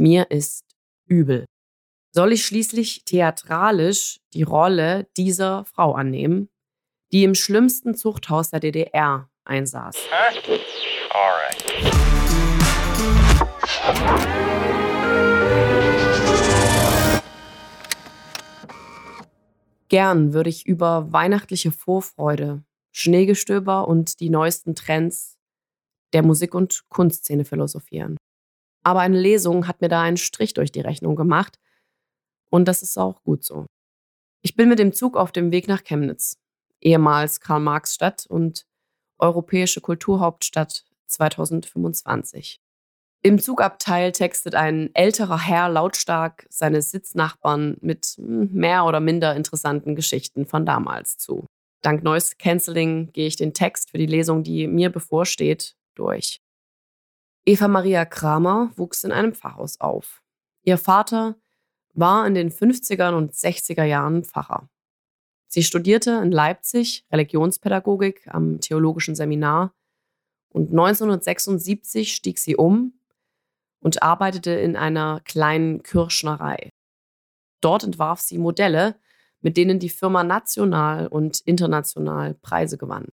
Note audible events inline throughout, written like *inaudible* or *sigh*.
Mir ist übel. Soll ich schließlich theatralisch die Rolle dieser Frau annehmen, die im schlimmsten Zuchthaus der DDR einsaß? Gern würde ich über weihnachtliche Vorfreude, Schneegestöber und die neuesten Trends der Musik- und Kunstszene philosophieren. Aber eine Lesung hat mir da einen Strich durch die Rechnung gemacht und das ist auch gut so. Ich bin mit dem Zug auf dem Weg nach Chemnitz, ehemals Karl-Marx-Stadt und Europäische Kulturhauptstadt 2025. Im Zugabteil textet ein älterer Herr lautstark seine Sitznachbarn mit hm, mehr oder minder interessanten Geschichten von damals zu. Dank Noise Cancelling gehe ich den Text für die Lesung, die mir bevorsteht, durch. Eva Maria Kramer wuchs in einem Pfarrhaus auf. Ihr Vater war in den 50er und 60er Jahren Pfarrer. Sie studierte in Leipzig Religionspädagogik am Theologischen Seminar und 1976 stieg sie um und arbeitete in einer kleinen Kirschnerei. Dort entwarf sie Modelle, mit denen die Firma national und international Preise gewann.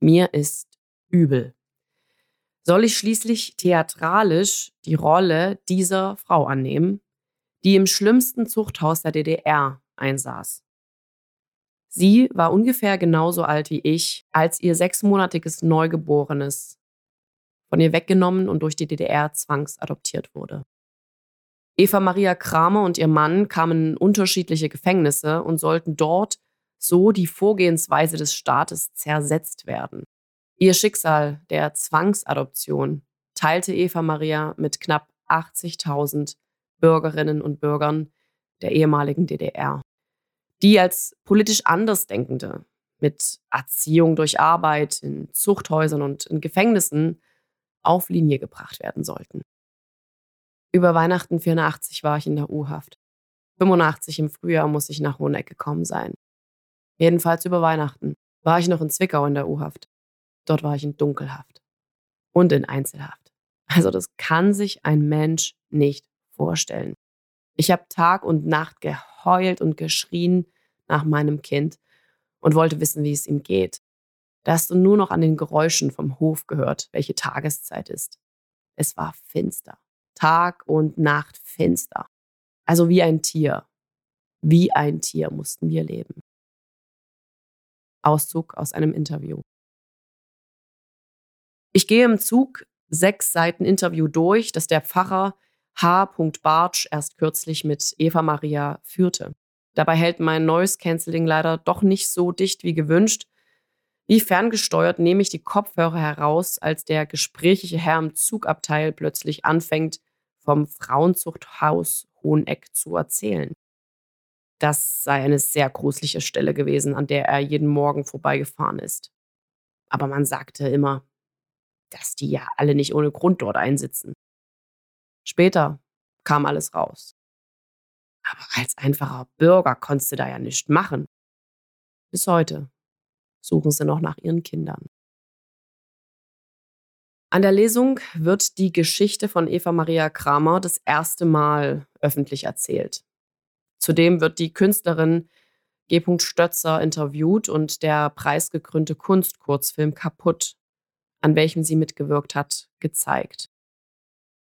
Mir ist übel. Soll ich schließlich theatralisch die Rolle dieser Frau annehmen, die im schlimmsten Zuchthaus der DDR einsaß? Sie war ungefähr genauso alt wie ich, als ihr sechsmonatiges Neugeborenes von ihr weggenommen und durch die DDR zwangsadoptiert wurde. Eva Maria Kramer und ihr Mann kamen in unterschiedliche Gefängnisse und sollten dort so die Vorgehensweise des Staates zersetzt werden. Ihr Schicksal der Zwangsadoption teilte Eva Maria mit knapp 80.000 Bürgerinnen und Bürgern der ehemaligen DDR, die als politisch Andersdenkende mit Erziehung durch Arbeit in Zuchthäusern und in Gefängnissen auf Linie gebracht werden sollten. Über Weihnachten 84 war ich in der U-Haft. 85 im Frühjahr muss ich nach Hoheneck gekommen sein. Jedenfalls über Weihnachten war ich noch in Zwickau in der U-Haft. Dort war ich in Dunkelhaft und in Einzelhaft. Also das kann sich ein Mensch nicht vorstellen. Ich habe Tag und Nacht geheult und geschrien nach meinem Kind und wollte wissen, wie es ihm geht. Da hast du nur noch an den Geräuschen vom Hof gehört, welche Tageszeit ist. Es war finster. Tag und Nacht finster. Also wie ein Tier. Wie ein Tier mussten wir leben. Auszug aus einem Interview. Ich gehe im Zug sechs Seiten Interview durch, das der Pfarrer H. Bartsch erst kürzlich mit Eva Maria führte. Dabei hält mein Noise Cancelling leider doch nicht so dicht wie gewünscht wie ferngesteuert nehme ich die Kopfhörer heraus, als der gesprächige Herr im Zugabteil plötzlich anfängt, vom Frauenzuchthaus Hoheneck zu erzählen. Das sei eine sehr gruselige Stelle gewesen, an der er jeden Morgen vorbeigefahren ist. Aber man sagte immer, dass die ja alle nicht ohne Grund dort einsitzen. Später kam alles raus. Aber als einfacher Bürger konntest du da ja nichts machen. Bis heute suchen sie noch nach ihren Kindern. An der Lesung wird die Geschichte von Eva Maria Kramer das erste Mal öffentlich erzählt. Zudem wird die Künstlerin G. Stötzer interviewt und der preisgekrönte Kunstkurzfilm Kaputt, an welchem sie mitgewirkt hat, gezeigt.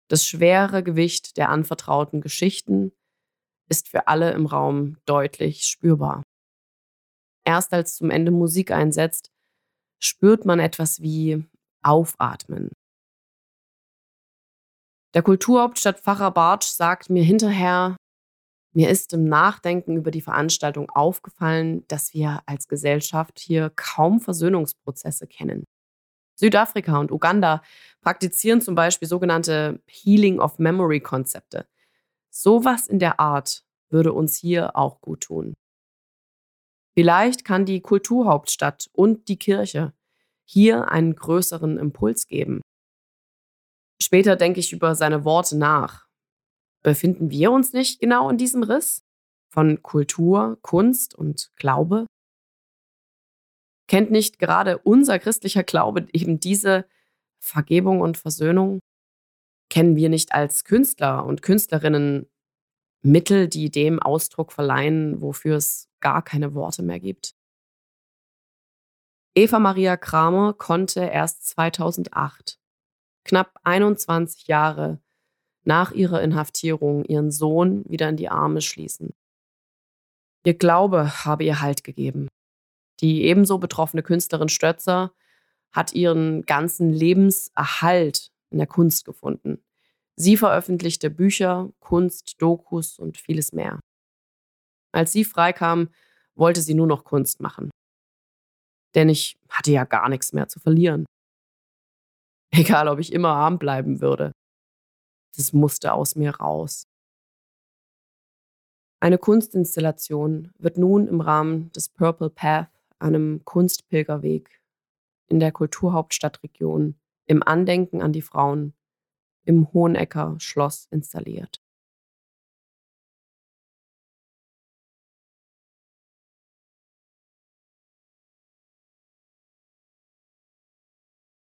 Das schwere Gewicht der anvertrauten Geschichten ist für alle im Raum deutlich spürbar erst als zum Ende Musik einsetzt, spürt man etwas wie Aufatmen. Der Kulturhauptstadt Pfarrer Bartsch sagt mir hinterher, mir ist im Nachdenken über die Veranstaltung aufgefallen, dass wir als Gesellschaft hier kaum Versöhnungsprozesse kennen. Südafrika und Uganda praktizieren zum Beispiel sogenannte Healing of Memory Konzepte. Sowas in der Art würde uns hier auch gut tun. Vielleicht kann die Kulturhauptstadt und die Kirche hier einen größeren Impuls geben. Später denke ich über seine Worte nach. Befinden wir uns nicht genau in diesem Riss von Kultur, Kunst und Glaube? Kennt nicht gerade unser christlicher Glaube eben diese Vergebung und Versöhnung? Kennen wir nicht als Künstler und Künstlerinnen Mittel, die dem Ausdruck verleihen, wofür es gar keine Worte mehr gibt? Eva Maria Kramer konnte erst 2008, knapp 21 Jahre nach ihrer Inhaftierung, ihren Sohn wieder in die Arme schließen. Ihr Glaube habe ihr Halt gegeben. Die ebenso betroffene Künstlerin Stötzer hat ihren ganzen Lebenserhalt in der Kunst gefunden. Sie veröffentlichte Bücher, Kunst, Dokus und vieles mehr. Als sie freikam, wollte sie nur noch Kunst machen. Denn ich hatte ja gar nichts mehr zu verlieren. *laughs* Egal, ob ich immer arm bleiben würde. Das musste aus mir raus. Eine Kunstinstallation wird nun im Rahmen des Purple Path, einem Kunstpilgerweg in der Kulturhauptstadtregion, im Andenken an die Frauen im Hohenecker Schloss installiert.